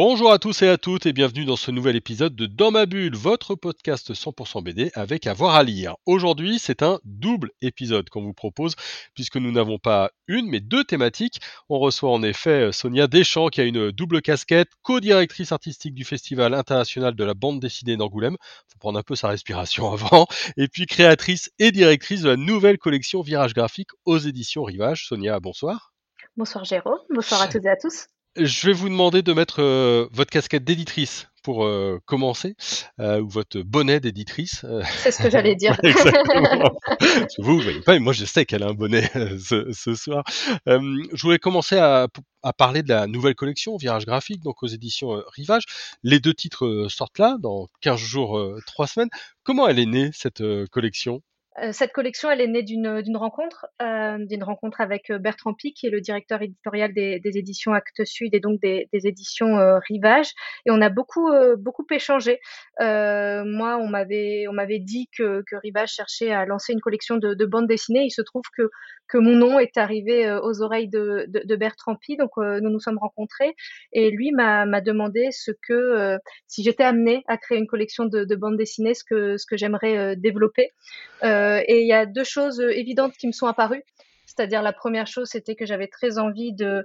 Bonjour à tous et à toutes et bienvenue dans ce nouvel épisode de Dans ma bulle, votre podcast 100% BD avec avoir à, lire. Aujourd'hui, c'est un double épisode qu'on vous propose puisque nous n'avons pas une mais deux thématiques. On reçoit en effet Sonia Deschamps qui a une double casquette, co-directrice artistique du Festival international de la bande dessinée d'Angoulême. Faut prendre un peu sa respiration avant. Et puis créatrice et directrice de la nouvelle collection Virage graphique aux éditions Rivage. Sonia, bonsoir. Bonsoir Jérôme, bonsoir à toutes et à tous. Je vais vous demander de mettre euh, votre casquette d'éditrice pour euh, commencer, euh, ou votre bonnet d'éditrice. C'est ce que j'allais dire. Exactement. vous, vous voyez pas, mais moi je sais qu'elle a un bonnet ce, ce, soir. je voulais commencer à, à, parler de la nouvelle collection Virage Graphique, donc aux éditions Rivage. Les deux titres sortent là, dans 15 jours, 3 semaines. Comment elle est née, cette collection? euh, cette collection, elle est née d'une rencontre, euh, d'une rencontre avec euh, Bertrand Pic, qui est le directeur éditorial des, éditions Actes Sud et donc des, éditions euh, Rivage. Et on a beaucoup, euh, beaucoup échangé. moi, on m'avait, on m'avait dit que, Rivage cherchait à lancer une collection de, de bandes dessinées. Il se trouve que, que mon nom est arrivé aux oreilles de, Bertrand Pic, donc nous nous sommes rencontrés. Et lui m'a demandé ce que, si j'étais amenée à créer une collection de, de bandes dessinées, ce que, ce que j'aimerais développer. Euh, euh, et il y a deux choses euh, évidentes qui me sont apparues. C'est-à-dire la première chose, c'était que j'avais très envie de,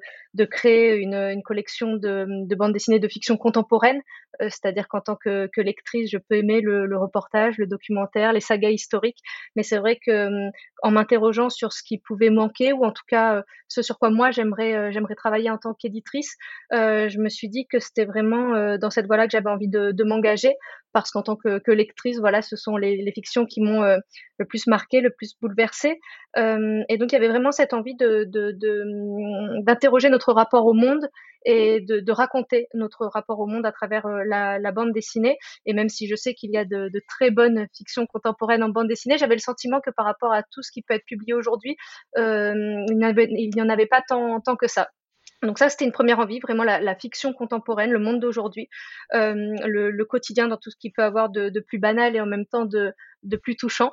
créer une, collection de, de, bandes dessinées de fiction contemporaine. Euh, c'est-à-dire qu'en tant que, lectrice, je peux aimer le, reportage, le documentaire, les sagas historiques. Mais c'est vrai que en m'interrogeant sur ce qui pouvait manquer, ou en tout cas ce sur quoi moi j'aimerais travailler en tant qu'éditrice, euh, je me suis dit que c'était vraiment dans cette voie-là que j'avais envie de m'engager parce qu'en tant que, que, lectrice, voilà, ce sont les, les fictions qui m'ont euh, le plus marqué, le plus bouleversé. Euh, et donc, il y avait vraiment cette envie de, d'interroger de, de, notre rapport au monde et de, de, raconter notre rapport au monde à travers euh, la, la, bande dessinée. Et même si je sais qu'il y a de, de, très bonnes fictions contemporaines en bande dessinée, j'avais le sentiment que par rapport à tout ce qui peut être publié aujourd'hui, euh, il n'y en avait pas tant, tant que ça. Donc ça, c'était une première envie, vraiment la, fiction contemporaine, le monde d'aujourd'hui, euh, le, quotidien dans tout ce qu'il peut avoir de, plus banal et en même temps de plus touchant.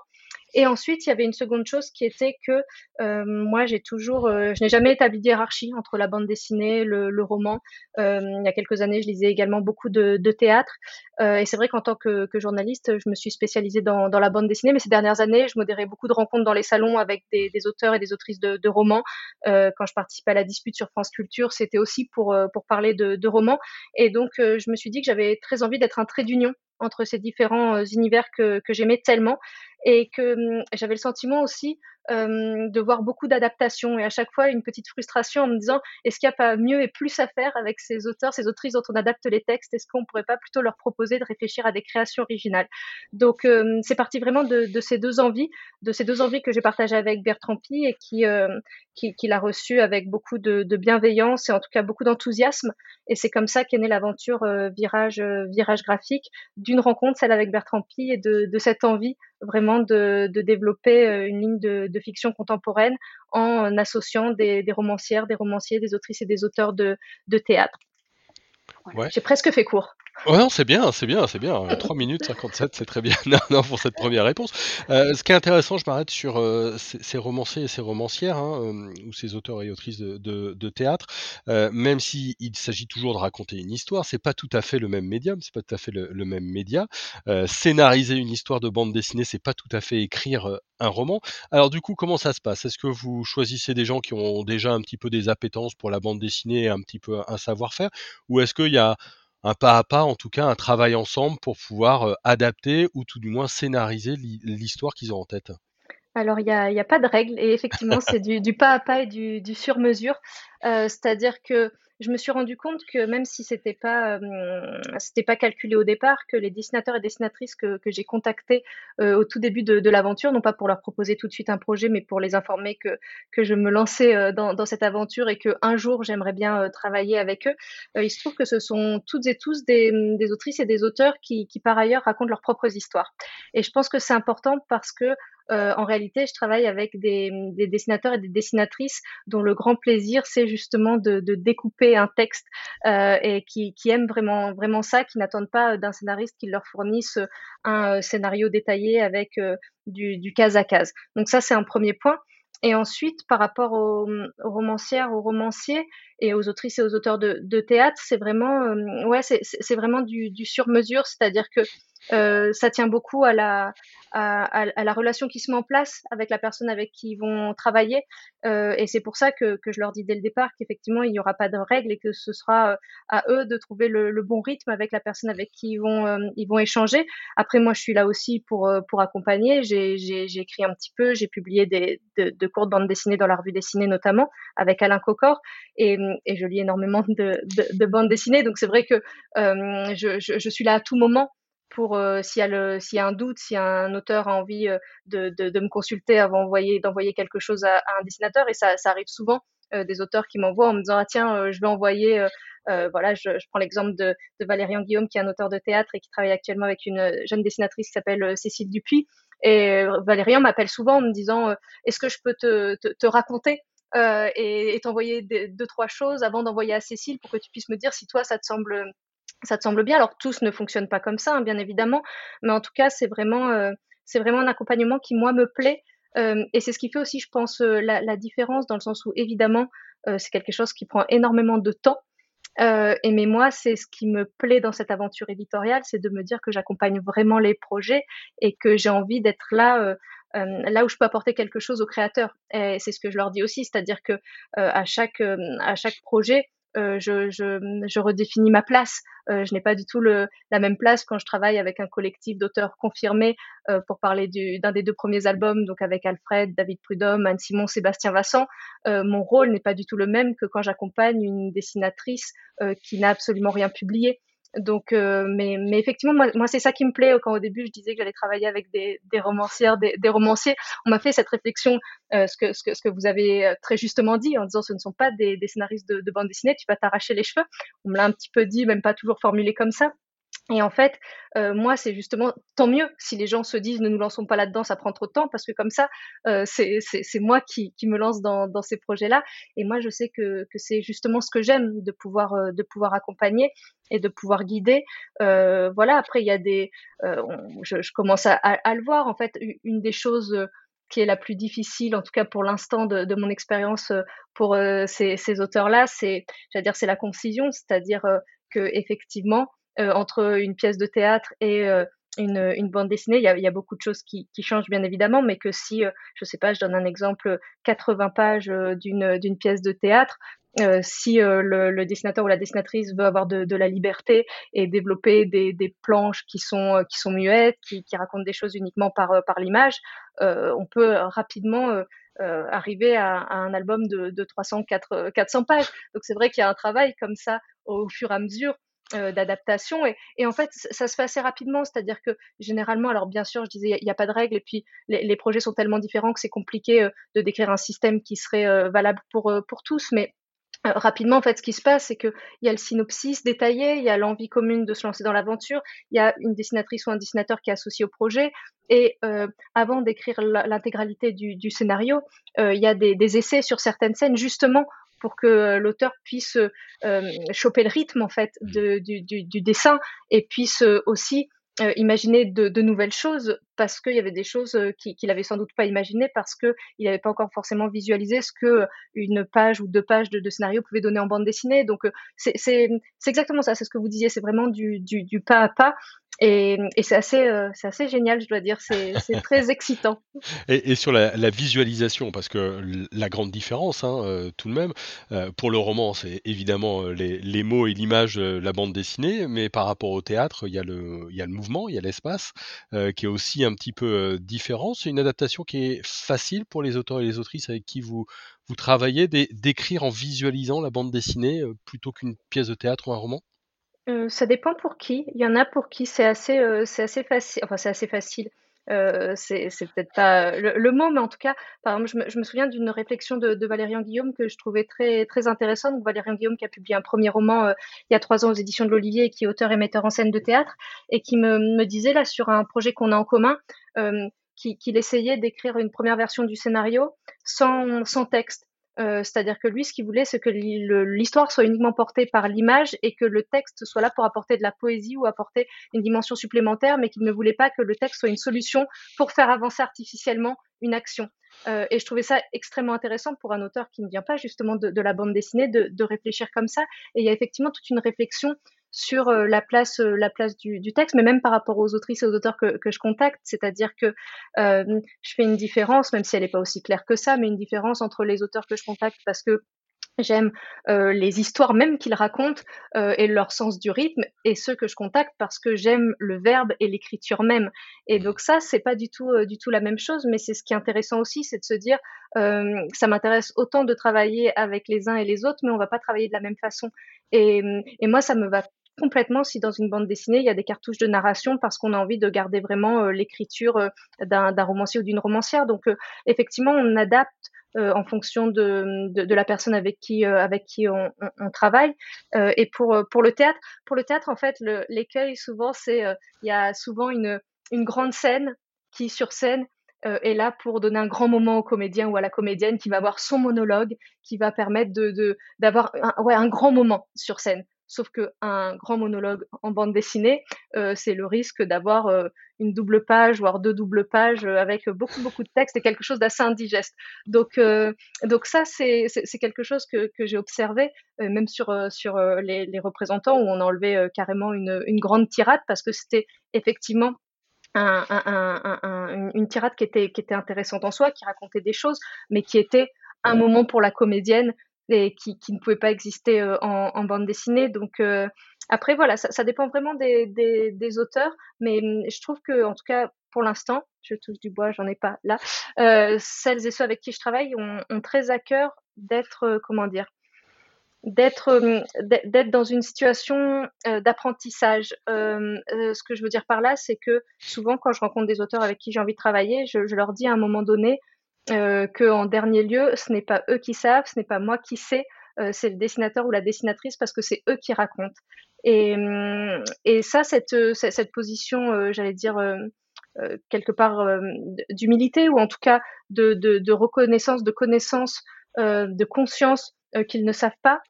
Et ensuite, il y avait une seconde chose qui était que euh, moi, j'ai toujours, euh, je n'ai jamais établi de hiérarchie entre la bande dessinée, le, le roman. Euh, il y a quelques années, je lisais également beaucoup de, de théâtre. Euh, et c'est vrai qu'en tant que, que, journaliste, je me suis spécialisée dans, dans, la bande dessinée. Mais ces dernières années, je modérais beaucoup de rencontres dans les salons avec des, des auteurs et des autrices de, de romans. Euh, quand je participais à la dispute sur France Culture, c'était aussi pour, euh, pour parler de, de romans. Et donc, je me suis dit que j'avais très envie d'être un trait d'union entre ces différents univers que, que j'aimais tellement et que hum, j'avais le sentiment aussi euh, de voir beaucoup d'adaptations et à chaque fois une petite frustration en me disant est-ce qu'il n'y a pas mieux et plus à faire avec ces auteurs, ces autrices dont on adapte les textes? Est-ce qu'on ne pourrait pas plutôt leur proposer de réfléchir à des créations originales? Donc euh, c'est parti vraiment de, de, ces deux envies, de ces deux envies que j'ai partagées avec Bertrand Pi et qui, euh, qui, l'a reçu avec beaucoup de, bienveillance et en tout cas beaucoup d'enthousiasme. Et c'est comme ça qu'est née l'aventure virage, virage graphique d'une rencontre, celle avec Bertrand Pi et de cette envie vraiment de, de développer euh, une ligne de, de, fiction contemporaine en associant des, des, romancières, des romanciers, des autrices et des auteurs de, de théâtre. Ouais. J'ai presque fait court. Ouais, non, c'est bien, c'est bien, c'est bien. 3 minutes 57, c'est très bien non, non, pour cette première réponse. Euh, ce qui est intéressant, je m'arrête sur euh, ces, romanciers et ces romancières, hein, euh, ou ces auteurs et autrices de, de, de théâtre, euh, même s'il s'agit toujours de raconter une histoire, c'est pas tout à fait le même médium, c'est pas tout à fait le, le même média. Euh, scénariser une histoire de bande dessinée, c'est pas tout à fait écrire euh, un roman. Alors du coup, comment ça se passe? Est-ce que vous choisissez des gens qui ont déjà un petit peu des appétences pour la bande dessinée et un petit peu un savoir-faire, ou est-ce qu'il y a un pas à pas, en tout cas un travail ensemble pour pouvoir euh, adapter ou tout du moins scénariser l'histoire qu'ils ont en tête alors, il n'y a, pas de règle et effectivement, c'est du, pas à pas et du, sur-mesure. Euh, C'est-à-dire que je me suis rendu compte que même si c'était pas euh, pas calculé au départ, que les dessinateurs et dessinatrices que, j'ai contactés euh, au tout début de, l'aventure, non pas pour leur proposer tout de suite un projet, mais pour les informer que que je me lançais euh, dans, cette aventure et que un jour j'aimerais bien travailler avec eux. Il se trouve que ce sont toutes et tous des, autrices et des auteurs qui par ailleurs racontent leurs propres histoires. Et je pense que c'est important parce que en réalité, je travaille avec des, des, dessinateurs et des dessinatrices dont le grand plaisir, c'est justement de, découper un texte et qui, aiment vraiment, vraiment ça, qui n'attendent pas d'un scénariste qui leur fournisse un scénario détaillé avec du, du case à case. Donc ça, c'est un premier point. Et ensuite, par rapport aux, romancières, aux romanciers et aux autrices et aux auteurs de, théâtre, c'est vraiment, euh, ouais, c'est vraiment du, du sur-mesure, c'est-à-dire que euh, ça tient beaucoup à la, à, à, la relation qui se met en place avec la personne avec qui ils vont travailler. Euh, et c'est pour ça que, que, je leur dis dès le départ qu'effectivement, il n'y aura pas de règles et que ce sera euh, à eux de trouver le, le bon rythme avec la personne avec qui ils vont, euh, ils vont échanger. Après, moi, je suis là aussi pour, pour accompagner. J'ai écrit un petit peu, j'ai publié des, de, de courtes bandes dessinées dans la revue dessinée notamment avec Alain Cocor. Et, et je lis énormément de, de, de bandes dessinées. Donc c'est vrai que je, je, je suis là à tout moment euh, s'il y, a un doute, si un auteur a envie euh, de, me consulter avant d'envoyer, quelque chose à, un dessinateur. Et ça, arrive souvent euh, des auteurs qui m'envoient en me disant ah tiens je vais envoyer voilà je, prends l'exemple de, Valérian Guillaume qui est un auteur de théâtre et qui travaille actuellement avec une jeune dessinatrice qui s'appelle Cécile Dupuis et Valérian m'appelle souvent en me disant est-ce que je peux te, te, te raconter et t'envoyer deux trois choses avant d'envoyer à Cécile pour que tu puisses me dire si toi ça te semble ça te semble bien Alors tous ne fonctionnent pas comme ça, hein, bien évidemment, mais en tout cas c'est vraiment euh, vraiment un accompagnement qui moi me plaît euh, et c'est ce qui fait aussi, je pense, euh, la, différence dans le sens où évidemment c'est quelque chose qui prend énormément de temps. Et mais moi, c'est ce qui me plaît dans cette aventure éditoriale, c'est de me dire que j'accompagne vraiment les projets et que j'ai envie d'être là, là où je peux apporter quelque chose aux créateurs. Et c'est ce que je leur dis aussi, c'est-à-dire que à chaque à chaque projet, euh, je, redéfinis ma place. Euh, je n'ai pas du tout le, la même place quand je travaille avec un collectif d'auteurs confirmés euh, pour parler d'un des deux premiers albums, donc avec Alfred, David Prudhomme, Anne Simon, Sébastien Vassan. Euh, mon rôle n'est pas du tout le même que quand j'accompagne une dessinatrice qui n'a absolument rien publié. Donc, euh, mais, mais effectivement, moi, c'est ça qui me plaît. Quand au début, je disais que j'allais travailler avec des, des romancières, des, romanciers, on m'a fait cette réflexion, euh, ce, que, ce, que, ce que vous avez euh, très justement dit, en disant ce ne sont pas des, des scénaristes de, de bande dessinée, tu vas t'arracher les cheveux. On me l'a un petit peu dit, même pas toujours formulé comme ça. Et en fait, euh, moi, c'est justement tant mieux si les gens se disent ne nous lançons pas là-dedans, ça prend trop de temps, parce que comme ça, euh, c'est moi qui, qui, me lance dans, dans ces projets-là. Et moi, je sais que, que c'est justement ce que j'aime, de pouvoir euh, de pouvoir accompagner et de pouvoir guider. Voilà. Après, il y a des, je, commence à, à, à, le voir. En fait, une des choses qui est la plus difficile, en tout cas pour l'instant de, de, mon expérience pour ces, ces auteurs-là, c'est, j'allais dire, c'est la concision, c'est-à-dire que effectivement entre une pièce de théâtre et euh, une, bande dessinée, il y, a, beaucoup de choses qui, changent bien évidemment, mais que si, euh, je sais pas, je donne un exemple, 80 pages d'une pièce de théâtre, euh, si euh, le, dessinateur ou la dessinatrice veut avoir de, la liberté et développer des, planches qui sont muettes, qui, racontent des choses uniquement par l'image, euh, on peut rapidement arriver à, un album de, de 300 400, 400 pages. Donc c'est vrai qu'il y a un travail comme ça au fur et à mesure euh, d'adaptation et, et, en fait ça se fait assez rapidement. C'est-à-dire que généralement alors bien sûr je disais il n'y a, pas de règles et puis les, les projets sont tellement différents que c'est compliqué euh, de décrire un système qui serait euh, valable pour pour tous. Mais rapidement, en fait, ce qui se passe, c'est qu'il y a le synopsis détaillé, il y a l'envie commune de se lancer dans l'aventure, il y a une dessinatrice ou un dessinateur qui est associé au projet, et euh, avant d'écrire l'intégralité du, du, scénario, euh, il y a des, des, essais sur certaines scènes, justement pour que euh, l'auteur puisse euh, choper le rythme en fait de, du, du, du, dessin et puisse euh, aussi euh, imaginer de, de, nouvelles choses parce qu'il y avait des choses qu'il qui n'avait sans doute pas imaginées parce qu'il n'avait pas encore forcément visualisé ce que une page ou deux pages de, de scénario pouvait donner en bande dessinée. Donc c'est exactement ça, c'est ce que vous disiez, c'est vraiment du, du, du, pas à pas et, et c'est assez, euh, assez génial, je dois dire. C'est très excitant. Et, et sur la, la, visualisation, parce que la grande différence, hein, euh, tout de même, euh, pour le roman, c'est évidemment euh, les, les, mots et l'image, la bande dessinée, mais par rapport au théâtre, il y a le, il y a le mouvement, il y a l'espace, qui est aussi un petit peu différent. C'est une adaptation qui est facile pour les auteurs et les autrices avec qui vous, vous travaillez, d'écrire en visualisant la bande dessinée plutôt qu'une pièce de théâtre ou un roman? Euh, ça dépend pour qui. Il y en a pour qui c'est assez, euh, c'est assez facile. Enfin, c'est assez facile. Euh, c'est peut-être pas le, mot, mais en tout cas, par exemple, je me, souviens d'une réflexion de, Valérian Guillaume que je trouvais très très intéressante. Donc, Valérian Guillaume qui a publié un premier roman euh, il y a trois ans aux éditions de l'Olivier et qui est auteur et metteur en scène de théâtre et qui me, disait là sur un projet qu'on a en commun. Qu'il essayait d'écrire une première version du scénario sans, sans texte. Euh, c'est-à-dire que lui, ce qu'il voulait, c'est que l'histoire soit uniquement portée par l'image et que le texte soit là pour apporter de la poésie ou apporter une dimension supplémentaire, mais qu'il ne voulait pas que le texte soit une solution pour faire avancer artificiellement une action. Euh, et je trouvais ça extrêmement intéressant pour un auteur qui ne vient pas justement de, la bande dessinée de, de, réfléchir comme ça. Et il y a effectivement toute une réflexion sur euh, la place, euh, la place du, texte, mais même par rapport aux autrices et aux auteurs que, je contacte, c'est-à-dire que euh, je fais une différence, même si elle n'est pas aussi claire que ça, mais une différence entre les auteurs que je contacte parce que J'aime les histoires même qu'ils racontent et leur sens du rythme et ceux que je contacte parce que j'aime le verbe et l'écriture même. Et donc ça, c'est pas du tout du tout la même chose, mais c'est ce qui est intéressant aussi, c'est de se dire ça m'intéresse autant de travailler avec les uns et les autres, mais on va pas travailler de la même façon. Et, et moi, ça me va complètement si dans une bande dessinée, il y a des cartouches de narration parce qu'on a envie de garder vraiment l'écriture d'un romancier ou d'une romancière. Donc effectivement, on adapte euh, en fonction de, la personne avec qui euh, on, travaille. Euh, et pour le théâtre, pour le théâtre en fait, l'écueil souvent c'est il y a souvent une grande scène qui sur scène est là pour donner un grand moment au comédien ou à la comédienne qui va avoir son monologue, qui va permettre d'avoir un grand moment sur scène. Sauf qu'un grand monologue en bande dessinée, euh, c'est le risque d'avoir euh, une double page, voire deux doubles pages euh, avec beaucoup, beaucoup de texte et quelque chose d'assez indigeste. Donc, donc ça, c'est quelque chose que, que j'ai observé, même sur, sur les, les, représentants, où on a enlevé carrément une, une grande tirade parce que c'était effectivement un, un, un, une tirade qui était, qui était intéressante en soi, qui racontait des choses, mais qui était un moment pour la comédienne et qui, ne pouvait pas exister euh, en, bande dessinée. Donc euh, après voilà, ça, dépend vraiment des, auteurs, mais hum, je trouve que en tout cas pour l'instant, je touche du bois, j'en ai pas là. Euh, celles et ceux avec qui je travaille ont, très à cœur d'être comment dire d'être hum, d'être dans une situation d'apprentissage. Ce que je veux dire par là, c'est que souvent quand je rencontre des auteurs avec qui j'ai envie de travailler, je, leur dis à un moment donné, euh, qu'en dernier lieu, ce n'est pas eux qui savent, ce n'est pas moi qui sais, euh, c'est le dessinateur ou la dessinatrice parce que c'est eux qui racontent. Et, hum, ça, cette, cette position, euh, j'allais dire, euh, euh, quelque part d'humilité ou en tout cas de, de, de reconnaissance, de connaissance, de conscience qu'ils ne savent pas,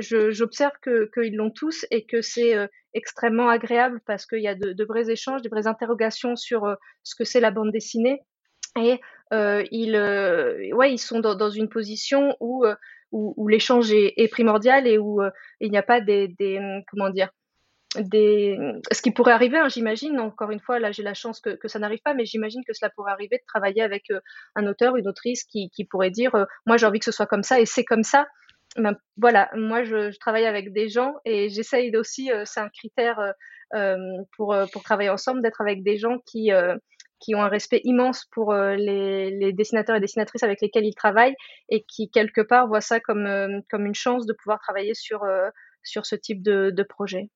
j'observe qu'ils l'ont tous et que c'est extrêmement agréable parce qu'il y a de, de, vrais échanges, des vraies interrogations sur ce que c'est la bande dessinée et euh, ils, euh, ouais, ils sont dans, une position où, euh, où, où l'échange est, primordial et où euh, il n'y a pas des, des, comment dire, des, ce qui pourrait arriver, hein, j'imagine. Encore une fois, là, j'ai la chance que, ça n'arrive pas, mais j'imagine que cela pourrait arriver de travailler avec euh, un auteur, une autrice qui, pourrait dire, moi, j'ai envie que ce soit comme ça et c'est comme ça. Ben, voilà, moi, je, je, travaille avec des gens et j'essaye aussi, c'est un critère pour pour travailler ensemble, d'être avec des gens qui qui ont un respect immense pour euh, les, dessinateurs et dessinatrices avec lesquels ils travaillent et qui quelque part voient ça comme, euh, comme une chance de pouvoir travailler sur, euh, sur ce type de, de projet.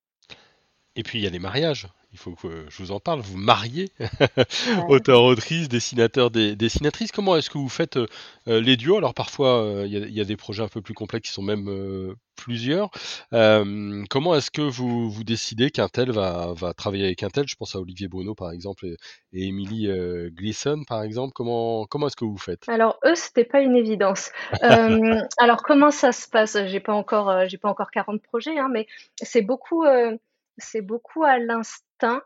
Et puis il y a les mariages il faut que je vous en parle, vous mariez auteur, autrice, dessinateur, des, dessinatrice. Comment est-ce que vous faites euh, les duos? Alors parfois, euh, il y, y, a des projets un peu plus complexes qui sont même euh, plusieurs. Comment est-ce que vous, vous décidez qu'un tel va, va travailler avec un tel? Je pense à Olivier Bruno par exemple et, et Emily Gleason par exemple. Comment, comment est-ce que vous faites? Alors eux, c'était pas une évidence. alors comment ça se passe? J'ai pas encore, j'ai pas encore 40 projets, hein, mais c'est beaucoup c'est beaucoup à l'instinct.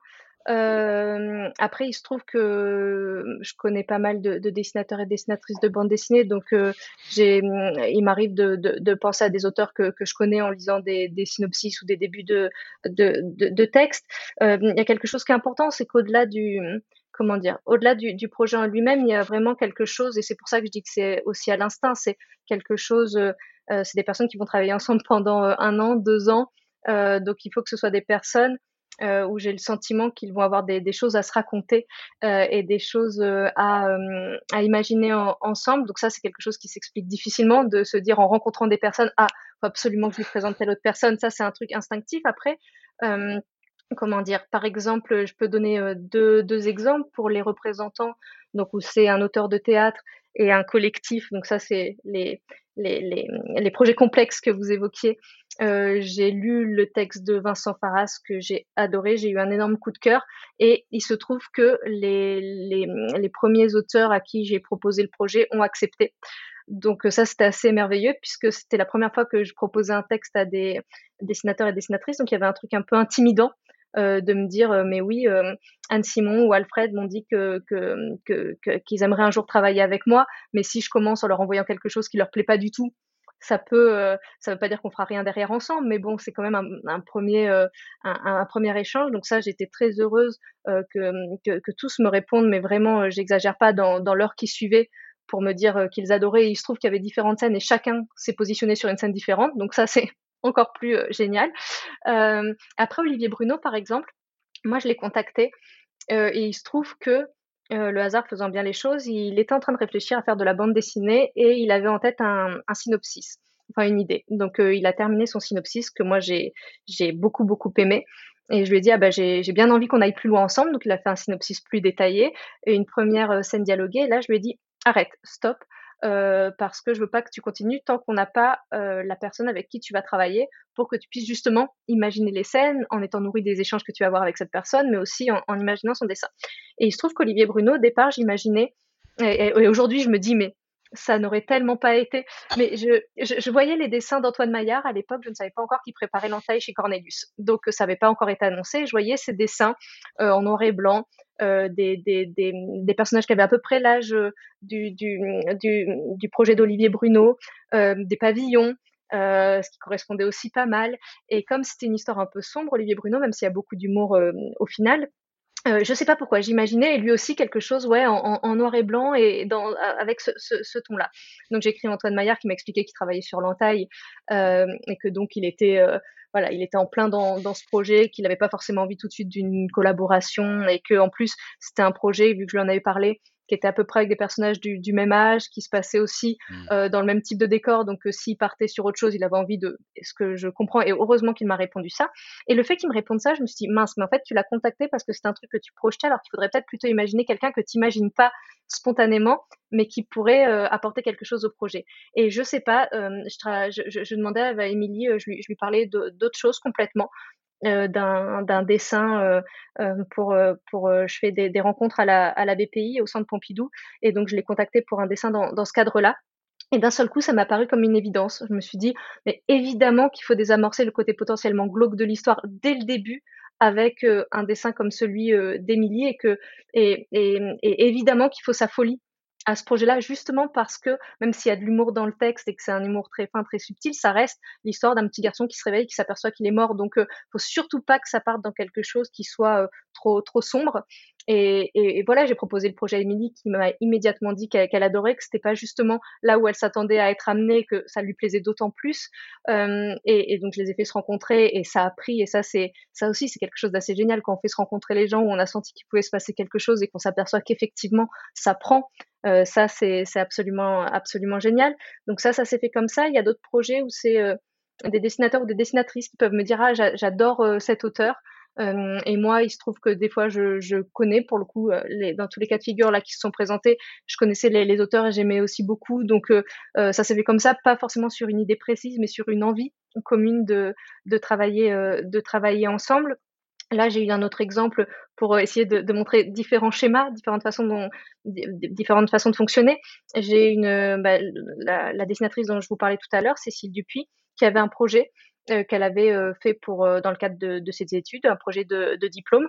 Euh, après, il se trouve que je connais pas mal de, de dessinateurs et dessinatrices de bande dessinée, donc euh, j'ai, il m'arrive de, penser à des auteurs que, je connais en lisant des, des synopsis ou des débuts de, textes. Euh, il y a quelque chose qui est important, c'est qu'au-delà du, comment dire, au-delà du, du, projet en lui-même, il y a vraiment quelque chose, et c'est pour ça que je dis que c'est aussi à l'instinct, c'est quelque chose, euh, c'est des personnes qui vont travailler ensemble pendant un an, deux ans. Euh, donc il faut que ce soit des personnes euh, où j'ai le sentiment qu'ils vont avoir des, choses à se raconter euh, et des choses à, imaginer en, ensemble. Donc ça, c'est quelque chose qui s'explique difficilement de se dire en rencontrant des personnes, ah, faut absolument que je lui présente telle autre personne. Ça, c'est un truc instinctif. Après, comment dire Par exemple, je peux donner deux, deux exemples pour les représentants. Donc où c'est un auteur de théâtre et un collectif. Donc ça, c'est les, les, les, projets complexes que vous évoquiez. Euh, j'ai lu le texte de Vincent Farras que j'ai adoré, j'ai eu un énorme coup de cœur et il se trouve que les, les, les premiers auteurs à qui j'ai proposé le projet ont accepté. Donc ça, c'était assez merveilleux puisque c'était la première fois que je proposais un texte à des dessinateurs et dessinatrices. Donc il y avait un truc un peu intimidant euh, de me dire, euh, mais oui, euh, Anne Simon ou Alfred m'ont dit que, que, qu'ils aimeraient un jour travailler avec moi, mais si je commence en leur envoyant quelque chose qui leur plaît pas du tout, ça peut, ça veut pas dire qu'on fera rien derrière ensemble, mais bon, c'est quand même un, premier, un, premier échange. Donc ça, j'étais très heureuse que, que, tous me répondent, mais vraiment, j'exagère pas dans l'heure qui suivait pour me dire qu'ils adoraient. il se trouve qu'il y avait différentes scènes et chacun s'est positionné sur une scène différente. Donc ça, c'est encore plus euh, génial. Euh, après, Olivier Bruno, par exemple, moi, je l'ai contacté euh, et il se trouve que le hasard faisant bien les choses, il était en train de réfléchir à faire de la bande dessinée et il avait en tête un, synopsis, enfin une idée. Donc il a terminé son synopsis que moi j'ai beaucoup beaucoup aimé. Et je lui ai dit, ah bah, j'ai bien envie qu'on aille plus loin ensemble. Donc, il a fait un synopsis plus détaillé et une première scène dialoguée. Et là, je lui ai dit, arrête, stop. Euh, parce que je veux pas que tu continues tant qu'on n'a pas euh, la personne avec qui tu vas travailler pour que tu puisses justement imaginer les scènes en étant nourri des échanges que tu vas avoir avec cette personne, mais aussi en, imaginant son dessin. Et il se trouve qu'Olivier Bruno, au départ, j'imaginais, et aujourd'hui je me dis, mais ça n'aurait tellement pas été. Mais je, voyais les dessins d'Antoine Maillard à l'époque, je ne savais pas encore qu'il préparait l'entaille chez Cornelius. Donc ça n'avait pas encore été annoncé. Je voyais ces dessins euh, en noir et blanc, euh, des, personnages qui avaient à peu près l'âge euh, du, projet d'Olivier Bruno, des pavillons. Ce qui correspondait aussi pas mal. Et comme c'était une histoire un peu sombre, Olivier Bruno, même s'il y a beaucoup d'humour au final, euh, je sais pas pourquoi, j'imaginais lui aussi quelque chose ouais en, noir et blanc et dans avec ce ton-là. Donc j'ai écrit Antoine Maillard qui m'expliquait qu'il travaillait sur l'entaille euh, et que donc il était euh, voilà il était en plein dans, dans ce projet, qu'il n'avait pas forcément envie tout de suite d'une collaboration et que en plus c'était un projet vu que je lui en avais parlé qui était à peu près avec des personnages du, du même âge, qui se passaient aussi mmh. euh, dans le même type de décor. Donc, euh, s'il partait sur autre chose, il avait envie de. ce que je comprends Et heureusement qu'il m'a répondu ça. Et le fait qu'il me réponde ça, je me suis dit, mince, mais en fait, tu l'as contacté parce que c'est un truc que tu projetais, alors qu'il faudrait peut-être plutôt imaginer quelqu'un que tu n'imagines pas spontanément, mais qui pourrait euh, apporter quelque chose au projet. Et je sais pas, euh, je, demandais à Émilie, je lui, je lui parlais d'autres choses complètement. Euh, d'un dessin euh, euh, pour je fais des, rencontres à la BPI au centre Pompidou et donc je l'ai contacté pour un dessin dans, dans ce cadre-là. Et d'un seul coup, ça m'a paru comme une évidence. Je me suis dit, mais évidemment qu'il faut désamorcer le côté potentiellement glauque de l'histoire dès le début avec un dessin comme celui d'Émilie et que évidemment qu'il faut sa folie à ce projet-là, justement parce que même s'il y a de l'humour dans le texte et que c'est un humour très fin, très subtil, ça reste l'histoire d'un petit garçon qui se réveille, qui s'aperçoit qu'il est mort. Donc, euh, faut surtout pas que ça parte dans quelque chose qui soit euh, trop trop sombre. Et, voilà, j'ai proposé le projet à Émilie qui m'a immédiatement dit qu'elle adorait, que c'était pas justement là où elle s'attendait à être amenée, que ça lui plaisait d'autant plus. Euh, et, et, donc je les ai fait se rencontrer et ça a pris. Et ça, c'est ça aussi, c'est quelque chose d'assez génial quand on fait se rencontrer les gens où on a senti qu'il pouvait se passer quelque chose et qu'on s'aperçoit qu'effectivement ça prend. Euh, ça, c'est absolument absolument génial. Donc ça, ça s'est fait comme ça. Il y a d'autres projets où c'est euh, des dessinateurs ou des dessinatrices qui peuvent me dire ah j'adore euh, cet auteur euh, et moi, il se trouve que des fois, je, connais pour le coup, euh, dans tous les cas de figure là qui se sont présentés, je connaissais les, auteurs et j'aimais aussi beaucoup. Donc, euh, ça s'est fait comme ça, pas forcément sur une idée précise, mais sur une envie commune de, travailler, de travailler ensemble. Là, j'ai eu un autre exemple pour essayer de, montrer différents schémas, différentes façons de fonctionner. J'ai bah, la, la, dessinatrice dont je vous parlais tout à l'heure, Cécile Dupuis, qui avait un projet euh, qu'elle avait euh, fait pour euh, dans le cadre de, de, ses études, un projet de, diplôme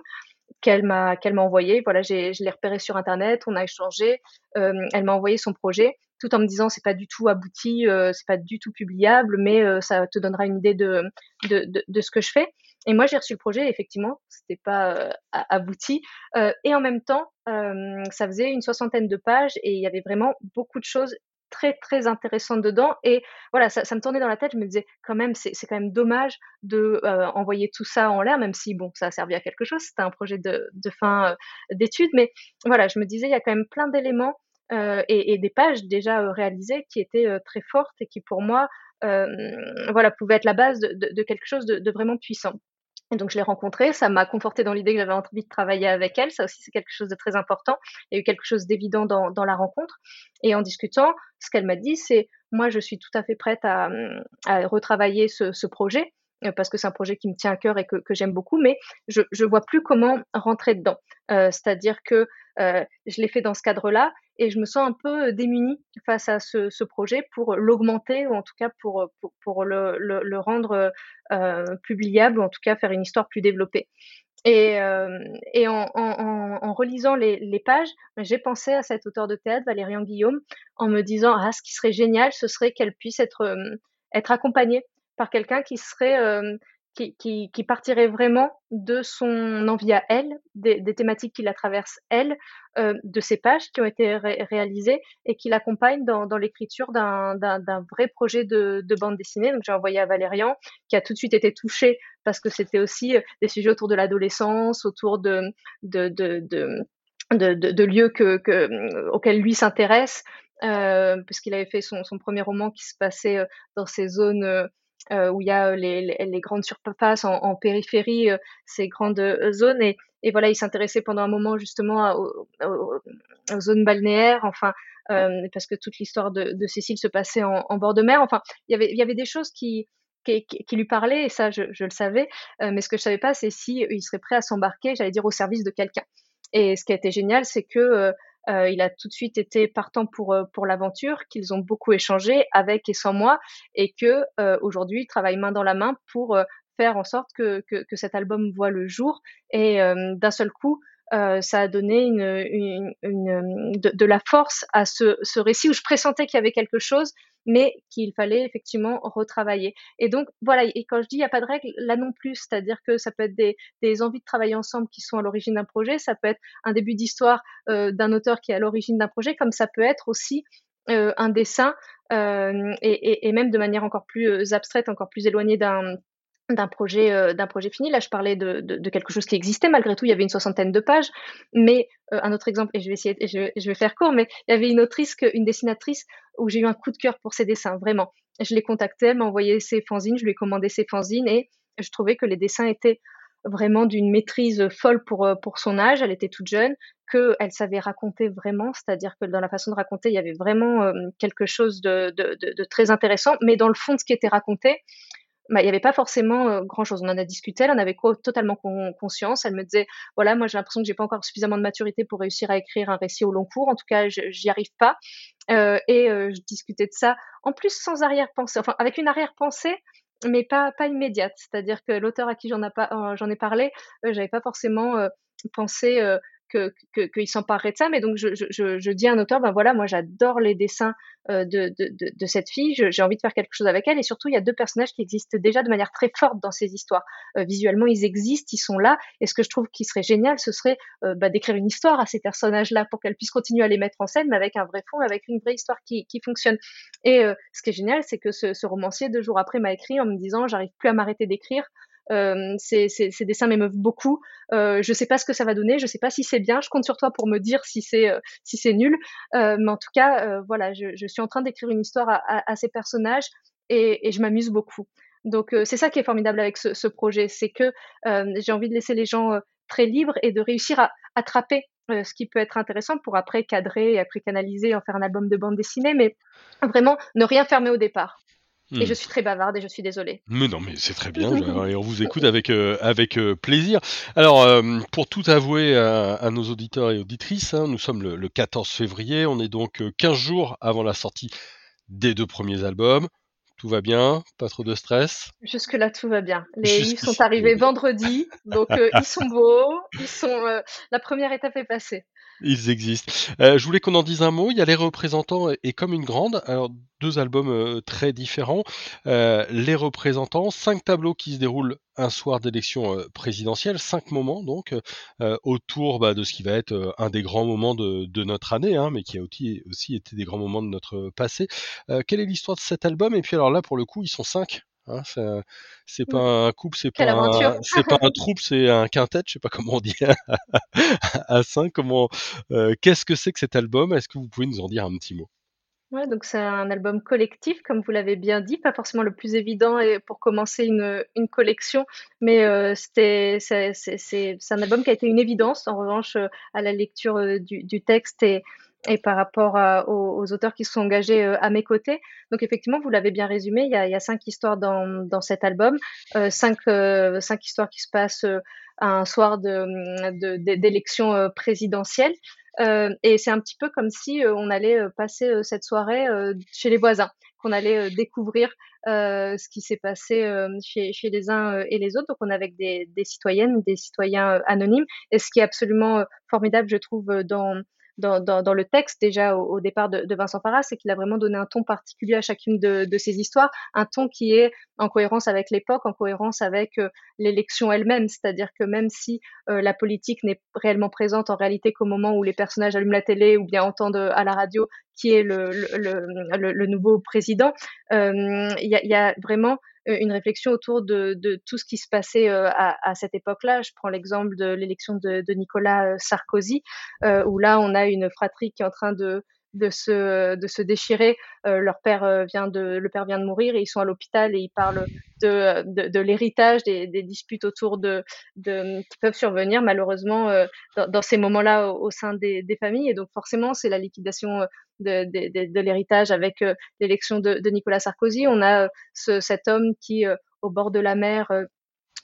qu'elle m'a qu'elle m'a envoyé. Voilà, j'ai je l'ai repéré sur internet, on a échangé. elle m'a envoyé son projet, tout en me disant c'est pas du tout abouti, c'est pas du tout publiable, mais ça te donnera une idée de, de, de, ce que je fais. Et moi, j'ai reçu le projet, et effectivement, c'était pas abouti. Euh, et en même temps, euh, ça faisait une soixantaine de pages et il y avait vraiment beaucoup de choses très très intéressante dedans et voilà ça, me tournait dans la tête je me disais quand même c'est quand même dommage de euh, envoyer tout ça en l'air même si bon ça a servi à quelque chose c'était un projet de, fin euh, d'études mais voilà je me disais il y a quand même plein d'éléments euh, et, des pages déjà euh, réalisées qui étaient très fortes et qui pour moi voilà pouvaient être la base de, quelque chose de, vraiment puissant Et donc, je l'ai rencontrée. Ça m'a conforté dans l'idée que j'avais envie de travailler avec elle. Ça aussi, c'est quelque chose de très important. Il y a eu quelque chose d'évident dans, la rencontre. Et en discutant, ce qu'elle m'a dit, c'est moi, je suis tout à fait prête à, retravailler ce, projet euh, parce que c'est un projet qui me tient à cœur et que, que j'aime beaucoup, mais je ne vois plus comment rentrer dedans. Euh, C'est-à-dire que euh, je l'ai fait dans ce cadre-là et je me sens un peu démunie face à ce, projet pour l'augmenter ou en tout cas pour, le, rendre publiable ou en tout cas faire une histoire plus développée. Et, en, relisant les, pages, j'ai pensé à cette auteure de théâtre, Valérian Guillaume, en me disant ah ce qui serait génial, ce serait qu'elle puisse être accompagnée par quelqu'un qui serait qui, partirait vraiment de son envie à elle, des, thématiques qui la traversent elle, euh, de ses pages qui ont été ré réalisées et qui l'accompagnent dans, l'écriture d'un vrai projet de, de, bande dessinée. Donc j'ai envoyé à Valérian, qui a tout de suite été touché parce que c'était aussi euh, des sujets autour de l'adolescence, autour de, lieux que, auxquels lui s'intéresse, euh, puisqu'il avait fait son, premier roman qui se passait euh, dans ces zones euh, euh, où il y a les, les, grandes surfaces en, en périphérie, euh, ces grandes euh, zones. Et, voilà, il s'intéressait pendant un moment justement aux, zones balnéaires, enfin, parce que toute l'histoire de, Cécile se passait en, bord de mer. Enfin, il y avait, des choses qui, lui parlaient, et ça, je, le savais. mais ce que je savais pas, c'est si il serait prêt à s'embarquer, j'allais dire, au service de quelqu'un. Et ce qui a été génial, c'est que euh, il a tout de suite été partant pour euh, pour l'aventure, qu'ils ont beaucoup échangé avec et sans moi, et que euh, aujourd'hui, il travaille main dans la main pour faire en sorte que, que, que, cet album voit le jour. Et d'un seul coup, euh, ça a donné de, la force à ce, récit où je pressentais qu'il y avait quelque chose, mais qu'il fallait effectivement retravailler. Et donc voilà, et quand je dis il n'y a pas de règle, là non plus, c'est-à-dire que ça peut être des, envies de travailler ensemble qui sont à l'origine d'un projet, ça peut être un début d'histoire euh, d'un auteur qui est à l'origine d'un projet, comme ça peut être aussi euh, un dessin et, même de manière encore plus abstraite, encore plus éloignée d'un d'un projet euh, d'un projet fini. Là, je parlais de, de, quelque chose qui existait. Malgré tout, il y avait une soixantaine de pages. Mais euh, un autre exemple, et je vais essayer, je, je vais faire court, mais il y avait une autrice, une dessinatrice, où j'ai eu un coup de cœur pour ses dessins, vraiment. Je l'ai contactée, elle m'a envoyé ses fanzines, je lui ai commandé ses fanzines, et je trouvais que les dessins étaient vraiment d'une maîtrise folle pour euh, pour son âge. Elle était toute jeune, que elle savait raconter vraiment, c'est-à-dire que dans la façon de raconter, il y avait vraiment quelque chose de, de, de très intéressant. Mais dans le fond de ce qui était raconté, bah, il n'y avait pas forcément euh, grand chose. On en a discuté, elle en avait totalement con conscience. Elle me disait, voilà, moi j'ai l'impression que j'ai pas encore suffisamment de maturité pour réussir à écrire un récit au long cours. En tout cas, j'y arrive pas. Euh, et euh, je discutais de ça, en plus sans arrière-pensée, enfin avec une arrière-pensée, mais pas pas immédiate. C'est-à-dire que l'auteur à qui j'en ai parlé, j'avais pas forcément pensé que qu'il que, de ça. Mais donc je, je, je, dis à un auteur, ben voilà, moi j'adore les dessins euh, de, de, de, cette fille, j'ai envie de faire quelque chose avec elle. Et surtout, il y a deux personnages qui existent déjà de manière très forte dans ces histoires. Euh, visuellement, ils existent, ils sont là. Et ce que je trouve qui serait génial, ce serait euh, bah, d'écrire une histoire à ces personnages-là pour qu'elles puissent continuer à les mettre en scène, mais avec un vrai fond, avec une vraie histoire qui, qui fonctionne. Et ce qui est génial, c'est que ce romancier, deux jours après, m'a écrit en me disant, j'arrive plus à m'arrêter d'écrire. Euh, ces, dessins m'émeuvent beaucoup. Euh, je sais pas ce que ça va donner, je sais pas si c'est bien. Je compte sur toi pour me dire si c'est euh, nul. Euh, mais en tout cas, voilà, je, suis en train d'écrire une histoire à, ces personnages et, je m'amuse beaucoup. Donc c'est ça qui est formidable avec ce, projet, c'est que j'ai envie de laisser les gens très libres et de réussir à attraper ce qui peut être intéressant pour après cadrer, après canaliser, en faire un album de bande dessinée, mais vraiment ne rien fermer au départ. Et je hmm. suis très bavarde et je suis désolée. Mais non, mais c'est très bien. et on vous écoute avec euh, avec euh, plaisir. Alors, euh, pour tout avouer à, à, nos auditeurs et auditrices, hein, nous sommes le, le, 14 février. On est donc 15 jours avant la sortie des deux premiers albums. Tout va bien, pas trop de stress? Jusque là, tout va bien. Les livres sont arrivés vendredi, donc ils sont beaux. Ils sont. la première étape est passée. Ils existent. Euh, je voulais qu'on en dise un mot. Il y a les représentants et comme une grande. Alors deux albums euh, très différents. Euh, les représentants, cinq tableaux qui se déroulent un soir d'élection euh, présidentielle, cinq moments donc euh, autour bah, de ce qui va être euh, un des grands moments de, de notre année, hein, mais qui a aussi, aussi, été des grands moments de notre passé. quelle est l'histoire de cet album? Et puis alors là, pour le coup, ils sont cinq. Hein, c'est pas un couple, c'est pas, c'est pas un troupe, c'est un quintet, je sais pas comment on dit à cinq. Comment, euh, qu'est-ce que c'est que cet album? Est-ce que vous pouvez nous en dire un petit mot? Ouais, donc c'est un album collectif, comme vous l'avez bien dit, pas forcément le plus évident pour commencer une, une collection, mais euh, c'était c'est c'est c'est c'est un album qui a été une évidence. En revanche, euh, à la lecture euh, du, du texte et et par rapport à- aux, auteurs qui se sont engagés euh, à mes côtés. Donc effectivement, vous l'avez bien résumé, il y a, cinq histoires dans cet album, euh, cinq euh, cinq histoires qui se passent euh, un soir d'élection euh, présidentielle. Euh, et c'est un petit peu comme si euh, on allait euh, passer euh, cette soirée euh, chez les voisins, qu'on allait euh, découvrir euh, ce qui s'est passé euh, chez, les uns euh, et les autres. Donc on est avec des, citoyennes, des citoyens euh, anonymes. Et ce qui est absolument euh, formidable, je trouve, euh, dans dans, dans, dans le texte déjà au, au départ de, de Vincent Parra, c'est qu'il a vraiment donné un ton particulier à chacune de, de ses histoires, un ton qui est en cohérence avec l'époque, en cohérence avec euh, l'élection elle-même, c'est-à-dire que même si euh, la politique n'est réellement présente en réalité qu'au moment où les personnages allument la télé ou bien entendent euh, à la radio qui est le, le, le, le nouveau président. Euh, il y, a, y, a, vraiment une réflexion autour de, tout ce qui se passait euh, à, à, cette époque-là. Je prends l'exemple de l'élection de, de, Nicolas Sarkozy, euh, où là on a une fratrie qui est en train de de se de se déchirer. Leur père vient de le père vient de mourir et ils sont à l'hôpital et ils parlent de de, l'héritage, des, des, disputes autour de, de qui peuvent survenir malheureusement euh, dans, ces moments-là au, sein des, des familles et donc forcément c'est la liquidation de, de, l'héritage avec l'élection de, Nicolas Sarkozy. On a ce, cet homme qui au bord de la mer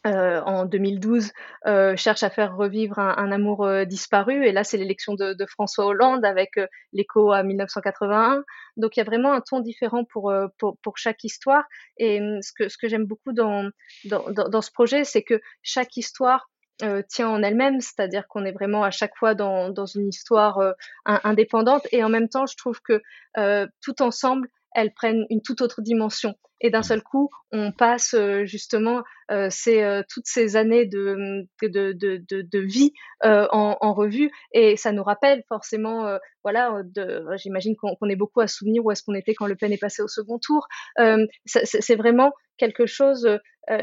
euh, en 2012 euh, cherche à faire revivre un, amour euh, disparu. Et là c'est l'élection de, François Hollande avec l'écho à 1981 donc il y a vraiment un ton différent pour pour, chaque histoire. Et ce que ce que j'aime beaucoup dans, dans ce projet c'est que chaque histoire tient en elle-même, c'est-à-dire qu'on est vraiment à chaque fois dans, dans une histoire indépendante. Et en même temps, je trouve que tout ensemble, elles prennent une toute autre dimension. Et d'un seul coup, on passe euh, justement euh, ces, euh, toutes ces années de, de, de, de, de vie en, en, revue, et ça nous rappelle forcément, voilà, j'imagine qu'on qu est beaucoup à souvenir où est-ce qu'on était quand Le Pen est passé au second tour. c'est vraiment quelque chose,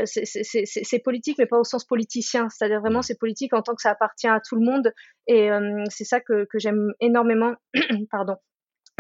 c'est politique, mais pas au sens politicien, c'est-à-dire vraiment c'est politique en tant que ça appartient à tout le monde, et c'est ça que, que j'aime énormément, pardon,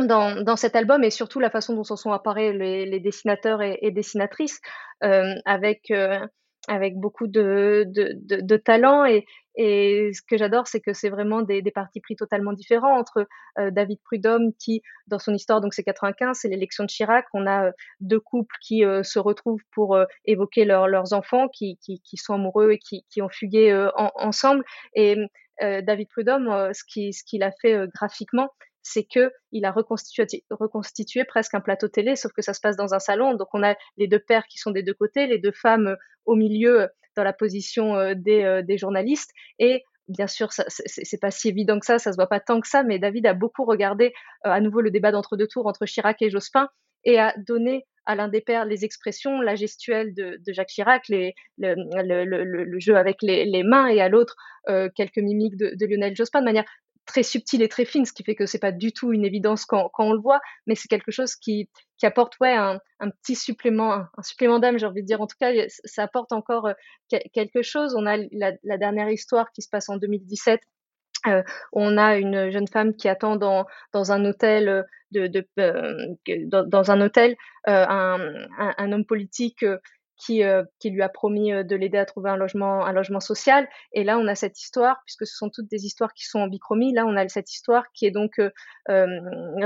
dans, cet album et surtout la façon dont s'en sont apparus les, dessinateurs et, dessinatrices euh, avec euh, avec beaucoup de, de, talent. Et, et ce que j'adore c'est que c'est vraiment des, des partis pris totalement différents entre euh, David Prudhomme qui dans son histoire donc c'est 95 c'est l'élection de Chirac. On a deux couples qui se retrouvent pour évoquer leur, leurs enfants qui, qui, sont amoureux et qui, qui ont fugué en, ensemble. Et David Prudhomme ce qui ce qu'il a fait graphiquement c'est que il a reconstitué, presque un plateau télé, sauf que ça se passe dans un salon. Donc on a les deux pères qui sont des deux côtés, les deux femmes au milieu dans la position des, des journalistes. Et bien sûr, c'est pas si évident que ça, ça se voit pas tant que ça, mais David a beaucoup regardé à nouveau le débat d'entre deux tours entre Chirac et Jospin et a donné à l'un des pères les expressions, la gestuelle de, Jacques Chirac, les, le, jeu avec les, mains, et à l'autre euh, quelques mimiques de, de Lionel Jospin de manière très subtile et très fine, ce qui fait que c'est pas du tout une évidence quand, on le voit, mais c'est quelque chose qui, qui apporte ouais un, un petit supplément, un, supplément d'âme, j'ai envie de dire. En tout cas, ça apporte encore euh, quelque chose. On a la, dernière histoire qui se passe en 2017. Euh, on a une jeune femme qui attend dans, dans un hôtel de, de euh, dans, un hôtel euh, un, un, homme politique qui, euh, qui lui a promis de l'aider à trouver un logement, un logement social. Et là, on a cette histoire, puisque ce sont toutes des histoires qui sont en bichromie. Là, on a cette histoire qui est donc euh,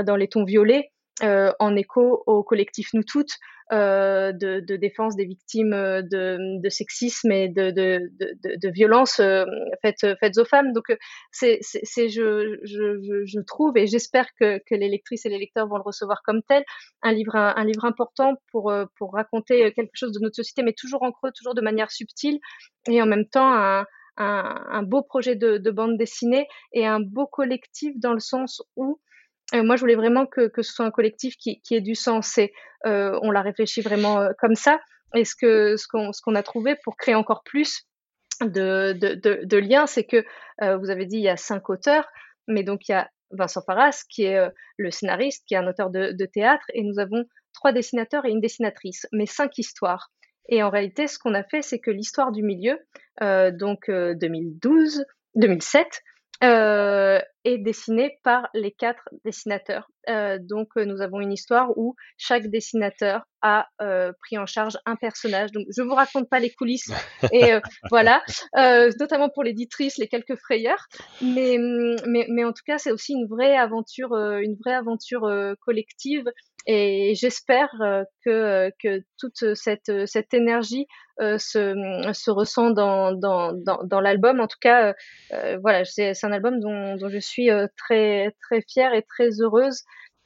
dans les tons violets, euh, en écho au collectif Nous Toutes euh, de, de, défense des victimes de, de sexisme et de, de, de, violences euh, faites, faites aux femmes. Donc c'est, c'est, je, je, je trouve et j'espère que, que les lectrices et les lecteurs vont le recevoir comme tel, un livre, un, livre important pour, pour raconter quelque chose de notre société, mais toujours en creux, toujours de manière subtile et en même temps un, un, un beau projet de bande dessinée et un beau collectif dans le sens où euh, moi, je voulais vraiment que, ce soit un collectif qui, ait du sens et euh, on l'a réfléchi vraiment euh, comme ça. Et ce qu'on ce qu'on a trouvé pour créer encore plus de, de, liens, c'est que vous avez dit il y a cinq auteurs, mais donc il y a Vincent Farras qui est le scénariste, qui est un auteur de, théâtre, et nous avons trois dessinateurs et une dessinatrice, mais cinq histoires. Et en réalité, ce qu'on a fait, c'est que l'histoire du milieu, donc 2012, 2007, euh, est dessiné par les quatre dessinateurs. Euh, donc, euh, nous avons une histoire où chaque dessinateur a euh, pris en charge un personnage. Donc, je vous raconte pas les coulisses et euh, voilà, euh, notamment pour l'éditrice, les quelques frayeurs. Mais, mais, mais en tout cas, c'est aussi une vraie aventure, euh, une vraie aventure euh, collective. Et j'espère euh, que, que toute cette, cette énergie euh, se, se ressent dans, dans, dans, dans l'album. En tout cas, euh, voilà, c'est un album dont, dont je suis euh, très, très fière et très heureuse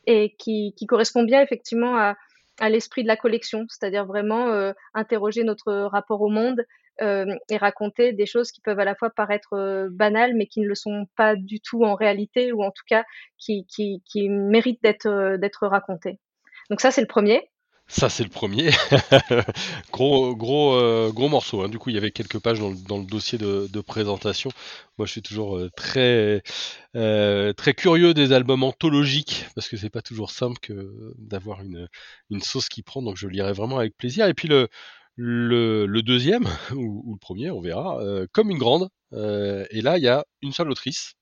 et qui, qui correspond bien effectivement à, à l'esprit de la collection, c'est-à-dire vraiment euh, interroger notre rapport au monde euh, et raconter des choses qui peuvent à la fois paraître euh, banales, mais qui ne le sont pas du tout en réalité, ou en tout cas qui, qui, qui méritent d'être euh, d'être racontées. Donc ça, c'est le premier. Ça, c'est le premier. gros, gros, euh, gros morceau. Hein. Du coup, il y avait quelques pages dans le, dans le dossier de, de, présentation. Moi, je suis toujours euh, très, euh, très curieux des albums anthologiques parce que c'est pas toujours simple que d'avoir une, une sauce qui prend. Donc, je lirai vraiment avec plaisir. Et puis le, le, le deuxième ou, ou, le premier, on verra, comme une grande. Et là, il y a une seule autrice,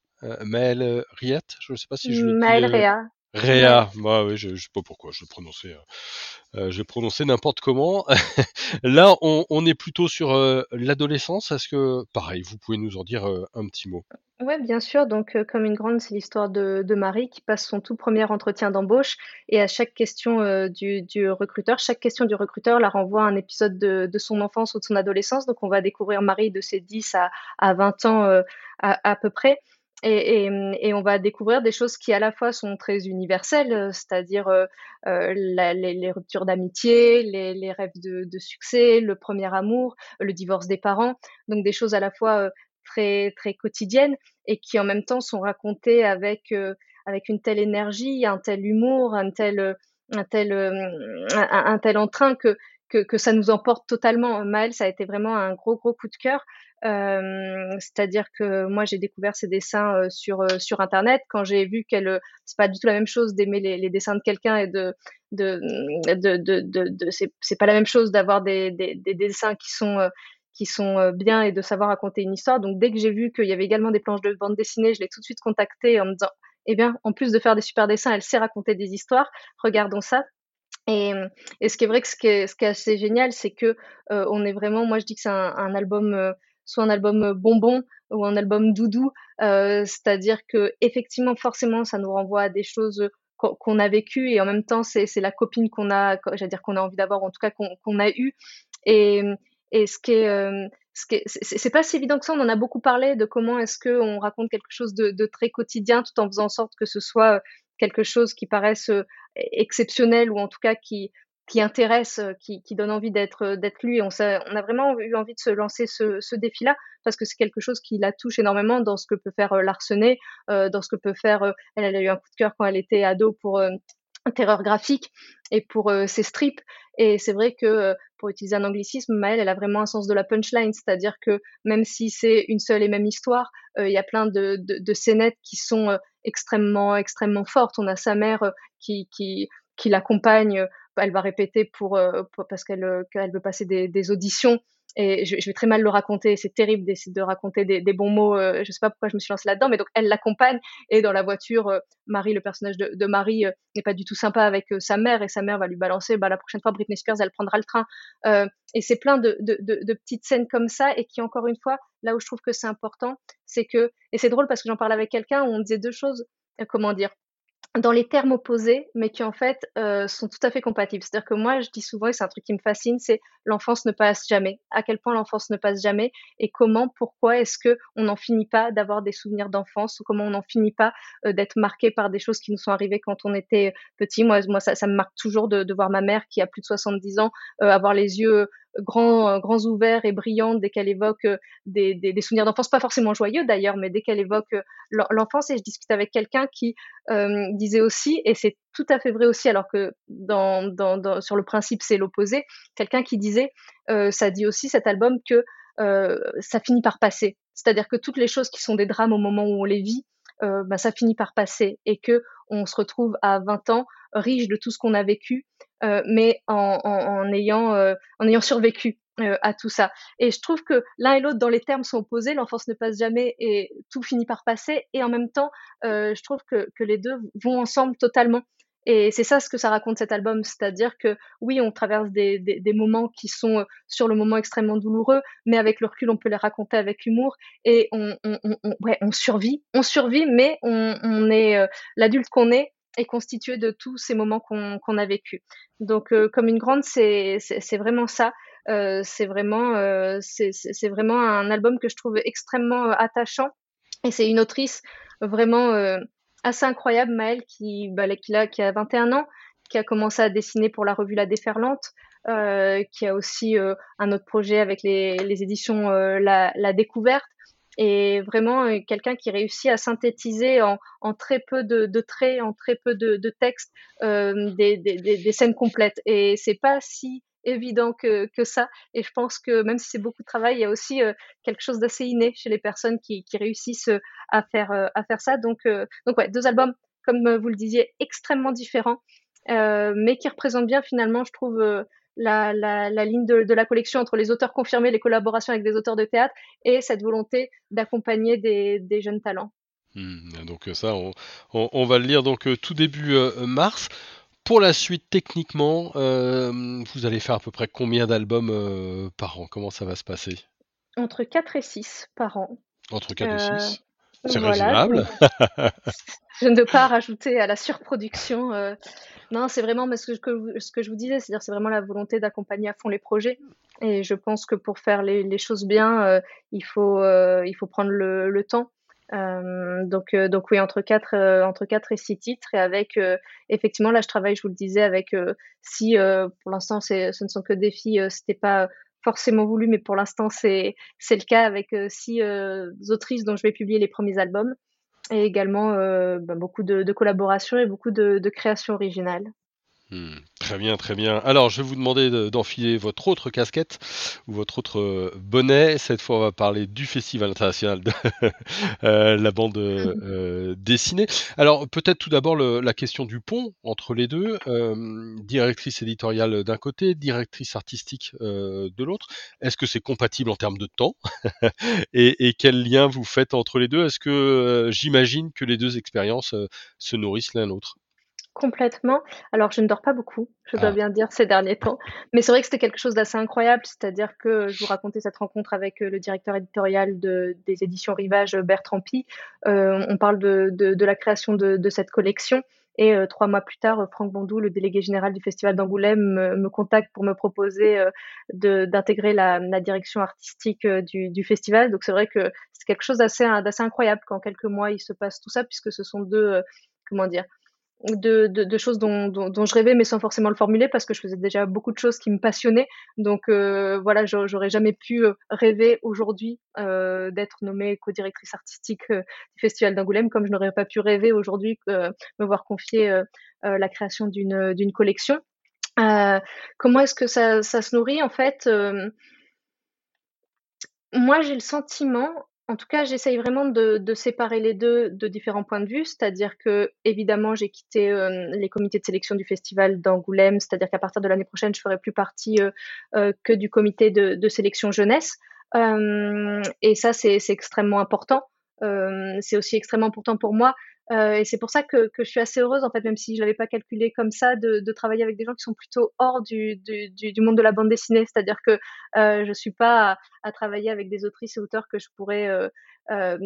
Maëlle Riette. Je ne sais pas si je le Maëlle Réa. Réa, bah oui, je, je sais pas pourquoi, je le prononçais, euh, euh je prononçais n'importe comment. Là, on, on, est plutôt sur euh, l'adolescence. Est-ce que, pareil, vous pouvez nous en dire euh, un petit mot? Ouais, bien sûr. Donc, comme une grande, c'est l'histoire de, de, Marie qui passe son tout premier entretien d'embauche et à chaque question du, du, recruteur, chaque question du recruteur la renvoie à un épisode de, de, son enfance ou de son adolescence. Donc, on va découvrir Marie de ses 10 à, à 20 ans à, à peu près. Et, et, et, on va découvrir des choses qui à la fois sont très universelles, c'est-à-dire euh, euh, les, les, ruptures d'amitié, les, les, rêves de, de, succès, le premier amour, le divorce des parents, donc des choses à la fois euh, très très quotidiennes et qui en même temps sont racontées avec euh, avec une telle énergie, un tel humour, un tel un tel euh, un, tel entrain que que, que, ça nous emporte totalement. Maëlle, ça a été vraiment un gros, gros coup de cœur. C'est-à-dire que moi, j'ai découvert ses dessins sur, sur Internet. Quand j'ai vu qu'elle, c'est pas du tout la même chose d'aimer les, dessins de quelqu'un et de, de, de, de, de, de c'est pas la même chose d'avoir des, des, des, dessins qui sont qui sont bien et de savoir raconter une histoire. Donc dès que j'ai vu qu'il y avait également des planches de bande dessinée, je l'ai tout de suite contactée en me disant, eh bien, en plus de faire des super dessins, elle sait raconter des histoires. Regardons ça. Et, et, ce qui est vrai ce qui est, ce qui est assez génial, c'est que on est vraiment, moi je dis que c'est un, album, soit un album bonbon ou un album doudou, euh, c'est-à-dire que effectivement, forcément, ça nous renvoie à des choses qu'on a vécues et en même temps, c'est la copine qu'on a, j'allais dire qu'on a envie d'avoir, en tout cas qu'on qu a eu. Et, ce qui est, c'est pas si évident que ça. On en a beaucoup parlé de comment est-ce que on raconte quelque chose de, de, très quotidien tout en faisant en sorte que ce soit quelque chose qui paraisse exceptionnel ou en tout cas qui qui intéresse, qui, qui donne envie d'être d'être lu. Et on, on a vraiment eu envie de se lancer ce, ce défi-là parce que c'est quelque chose qui la touche énormément dans ce que peut faire Larsenet, euh, dans ce que peut faire. Euh, elle, elle, a eu un coup de cœur quand elle était ado pour euh, terreur graphique et pour euh, ses strips. Et c'est vrai que, pour utiliser un anglicisme, Maëlle, elle a vraiment un sens de la punchline, c'est-à-dire que même si c'est une seule et même histoire, il y a plein de, de, de scénettes qui sont extrêmement, extrêmement fortes. On a sa mère qui, qui, qui l'accompagne, elle va répéter pour, pour parce qu'elle qu'elle veut passer des, auditions et je, vais très mal le raconter, c'est terrible d'essayer de raconter des, bons mots, euh, je sais pas pourquoi je me suis lancée là-dedans, mais donc elle l'accompagne, et dans la voiture, euh, Marie, le personnage de, Marie, euh, n'est pas du tout sympa avec euh, sa mère, et sa mère va lui balancer, bah, la prochaine fois, Britney Spears, elle prendra le train. Euh, et c'est plein de, petites scènes comme ça, et qui, encore une fois, là où je trouve que c'est important, c'est que, et c'est drôle parce que j'en parlais avec quelqu'un on disait deux choses, euh, comment dire, dans les termes opposés, mais qui en fait euh, sont tout à fait compatibles. C'est-à-dire que moi, je dis souvent, et c'est un truc qui me fascine, c'est l'enfance ne passe jamais. À quel point l'enfance ne passe jamais et comment, pourquoi est-ce que on n'en finit pas d'avoir des souvenirs d'enfance ou comment on n'en finit pas euh, d'être marqué par des choses qui nous sont arrivées quand on était petit. Moi, ça, me marque toujours de, voir ma mère qui a plus de 70 ans euh, avoir les yeux grands, euh, grands ouverts et brillants dès qu'elle évoque euh, des, souvenirs d'enfance, pas forcément joyeux d'ailleurs, mais dès qu'elle évoque euh, l'enfance. Et je discute avec quelqu'un qui disait aussi, et c'est tout à fait vrai aussi, alors que dans, sur le principe c'est l'opposé, quelqu'un qui disait, ça dit aussi cet album que ça finit par passer. C'est-à-dire que toutes les choses qui sont des drames au moment où on les vit, bah, ça finit par passer et que on se retrouve à 20 ans riche de tout ce qu'on a vécu, mais en, en, en ayant, euh, en ayant survécu à tout ça. Et je trouve que l'un et l'autre dans les termes sont opposés. L'enfance ne passe jamais et tout finit par passer. Et en même temps, je trouve que, que les deux vont ensemble totalement. Et c'est ça ce que ça raconte cet album, c'est-à-dire que oui, on traverse des, des, moments qui sont sur le moment extrêmement douloureux, mais avec le recul, on peut les raconter avec humour et on, on, on, ouais, on survit, on survit, mais on, on est l'adulte qu'on est est constitué de tous ces moments qu'on a vécu. Donc, comme une grande, c'est vraiment ça. Euh, c'est vraiment, euh, vraiment un album que je trouve extrêmement attachant. Et c'est une autrice vraiment assez incroyable, Maëlle, qui, bah, qui, a, qui a 21 ans, qui a commencé à dessiner pour la revue La Déferlante, euh, qui a aussi euh, un autre projet avec les, éditions euh, la, Découverte, et vraiment euh, quelqu'un qui réussit à synthétiser en, très peu de, traits, en très peu de, de textes, euh, des, scènes complètes. Et c'est pas si évident que, ça. Et je pense que même si c'est beaucoup de travail, il y a aussi euh, quelque chose d'assez inné chez les personnes qui, réussissent à faire, à faire ça. Donc, donc ouais, deux albums, comme vous le disiez, extrêmement différents, mais qui représentent bien finalement, je trouve, la, la, la, ligne de, de, la collection entre les auteurs confirmés, les collaborations avec des auteurs de théâtre et cette volonté d'accompagner des, des, jeunes talents. Mmh, donc ça, on, on, on, va le lire donc tout début mars. Pour la suite, techniquement, euh, vous allez faire à peu près combien d'albums euh, par an? Comment ça va se passer? Entre 4 et 6 par an. Entre 4 et 6 euh, C'est raisonnable. je ne veux pas rajouter à la surproduction. Non, c'est vraiment ce que, ce que je vous disais, c'est-à-dire c'est vraiment la volonté d'accompagner à fond les projets. Et je pense que pour faire les, choses bien, il, faut, il faut prendre le, le temps. Euh, donc, euh, donc oui, entre 4 euh, entre quatre et 6 titres et avec effectivement là je travaille, je vous le disais, avec si pour l'instant ce ne sont que des filles, c'était pas forcément voulu, mais pour l'instant c'est le cas avec six autrices dont je vais publier les premiers albums et également ben, beaucoup de, collaborations et beaucoup de, de créations originales. Hmm, très bien, très bien. Alors, je vais vous demander d'enfiler votre autre casquette ou votre autre euh, bonnet. Cette fois, on va parler du Festival international de euh, la bande euh, dessinée. Alors, peut-être tout d'abord la question du pont entre les deux. directrice éditoriale d'un côté, directrice artistique de l'autre. Est-ce que c'est compatible en termes de temps et, et, quel lien vous faites entre les deux? Est-ce que j'imagine que les deux expériences se nourrissent l'un l'autre? Complètement. Alors, je ne dors pas beaucoup, je dois ah. bien dire, ces derniers temps. Mais c'est vrai que c'était quelque chose d'assez incroyable. C'est-à-dire que je vous racontais cette rencontre avec euh, le directeur éditorial de, des éditions Rivage, Bertrand Pi. Euh, on parle de, de, de, la création de, de cette collection. Et euh, trois mois plus tard, Franck Bondou, le délégué général du Festival d'Angoulême, me, me, contacte pour me proposer euh, d'intégrer la, la, direction artistique euh, du, du, festival. Donc c'est vrai que c'est quelque chose d'assez incroyable qu'en quelques mois il se passe tout ça, puisque ce sont deux, comment dire, de, choses dont, je rêvais, mais sans forcément le formuler, parce que je faisais déjà beaucoup de choses qui me passionnaient. Donc euh, voilà, j'aurais jamais pu euh, rêver aujourd'hui euh, d'être nommée co-directrice artistique du Festival d'Angoulême, comme je n'aurais pas pu rêver aujourd'hui me voir confier la création d'une collection. comment est-ce que ça, se nourrit En fait, moi j'ai le sentiment en tout cas, j'essaye vraiment de, séparer les deux de différents points de vue, c'est-à-dire que évidemment j'ai quitté euh, les comités de sélection du festival d'Angoulême, c'est-à-dire qu'à partir de l'année prochaine je ferai plus partie euh, euh, que du comité de sélection jeunesse, et ça c'est extrêmement important. c'est aussi extrêmement important pour moi euh, et c'est pour ça que, je suis assez heureuse, en fait, même si je l'avais pas calculé comme ça, de, travailler avec des gens qui sont plutôt hors du, monde de la bande dessinée. C'est-à-dire que euh, je suis pas à, travailler avec des autrices et auteurs que je pourrais, euh, euh,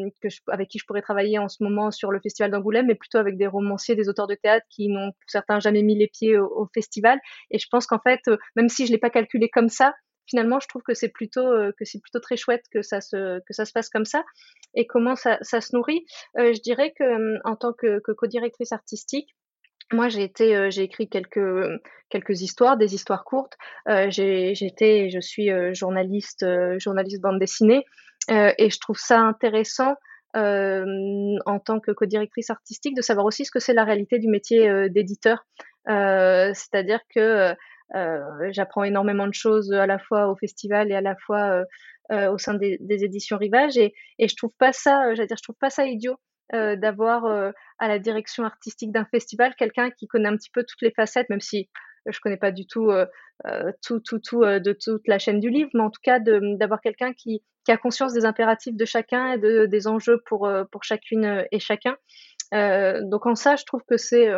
avec qui je pourrais travailler en ce moment sur le festival d'Angoulême, mais plutôt avec des romanciers, des auteurs de théâtre qui n'ont pour certains jamais mis les pieds au, au festival. Et je pense qu'en fait, même si je l'ai pas calculé comme ça, finalement, je trouve que c'est plutôt euh, que c'est plutôt très chouette que ça se passe comme ça. Et comment ça, se nourrit euh, Je dirais que euh, en tant que, que co-directrice artistique, moi, j'ai écrit quelques histoires, des histoires courtes. J'étais, je suis journaliste, journaliste bande dessinée, et je trouve ça intéressant en tant que co-directrice artistique de savoir aussi ce que c'est la réalité du métier d'éditeur. c'est-à-dire que j'apprends énormément de choses à la fois au festival et à la fois euh, euh, au sein des, éditions Rivage et, je trouve pas ça, j'allais dire, je trouve pas ça idiot euh, d'avoir euh, à la direction artistique d'un festival quelqu'un qui connaît un petit peu toutes les facettes, même si je connais pas du tout tout tout tout de toute la chaîne du livre, mais en tout cas d'avoir quelqu'un qui a conscience des impératifs de chacun et de, des enjeux pour pour chacune et chacun. donc en ça, je trouve que c'est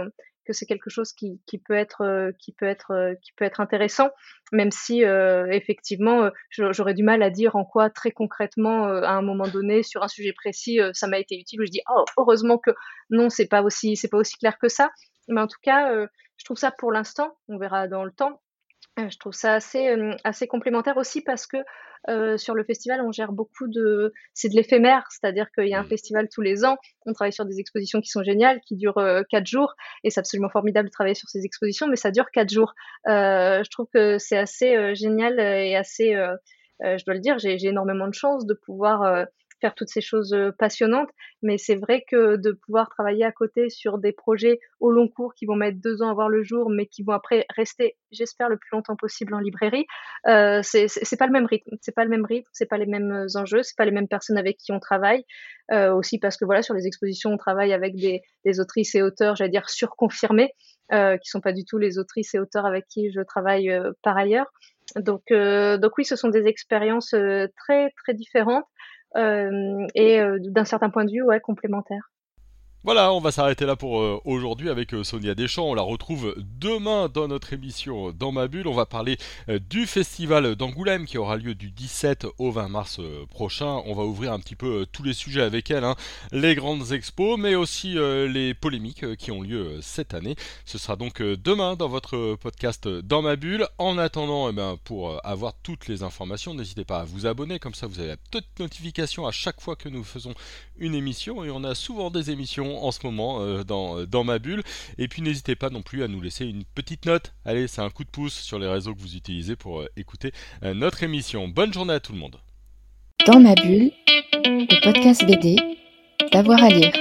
que c'est quelque chose qui, peut être euh, qui peut être euh, qui peut être intéressant même si euh, effectivement j'aurais du mal à dire en quoi très concrètement à un moment donné sur un sujet précis ça m'a été utile où je dis oh heureusement que non c'est pas aussi c'est pas aussi clair que ça. Mais en tout cas je trouve ça pour l'instant on verra dans le temps je trouve ça assez, assez complémentaire aussi parce que sur le festival, on gère beaucoup de. C'est de l'éphémère, c'est-à-dire qu'il y a un mmh. festival tous les ans. On travaille sur des expositions qui sont géniales, qui durent quatre jours, et c'est absolument formidable de travailler sur ces expositions, mais ça dure quatre jours. je trouve que c'est assez génial et assez. je dois le dire, j'ai énormément de chance de pouvoir faire toutes ces choses passionnantes. Mais c'est vrai que de pouvoir travailler à côté sur des projets au long cours qui vont mettre deux ans à voir le jour, mais qui vont après rester, j'espère, le plus longtemps possible en librairie, euh, c'est pas le même rythme. C'est pas le même rythme, c'est pas les mêmes enjeux, c'est pas les mêmes personnes avec qui on travaille. Euh, aussi parce que voilà, sur les expositions, on travaille avec des, des autrices et auteurs, j'allais dire surconfirmés, euh, qui sont pas du tout les autrices et auteurs avec qui je travaille par ailleurs. Donc, donc oui, ce sont des expériences très très différentes. Euh, et euh, d'un certain point de vue, ouais, complémentaire. Voilà, on va s'arrêter là pour euh, aujourd'hui avec euh, Sonia Deschamps. On la retrouve demain dans notre émission Dans ma bulle. On va parler euh, du festival d'Angoulême qui aura lieu du 17 au 20 mars prochain. On va ouvrir un petit peu tous les sujets avec elle, hein. les grandes expos, mais aussi les polémiques qui ont lieu cette année. Ce sera donc demain dans votre podcast Dans ma bulle. En attendant, eh ben, pour avoir toutes les informations, n'hésitez pas à vous abonner, comme ça vous avez la petite notification à chaque fois que nous faisons une émission. Et on a souvent des émissions en ce moment euh, dans, euh, dans, ma bulle. Et puis n'hésitez pas non plus à nous laisser une petite note. Allez, c'est un coup de pouce sur les réseaux que vous utilisez pour euh, écouter notre émission. Bonne journée à tout le monde. Dans ma bulle, le podcast BD, d'avoir à lire.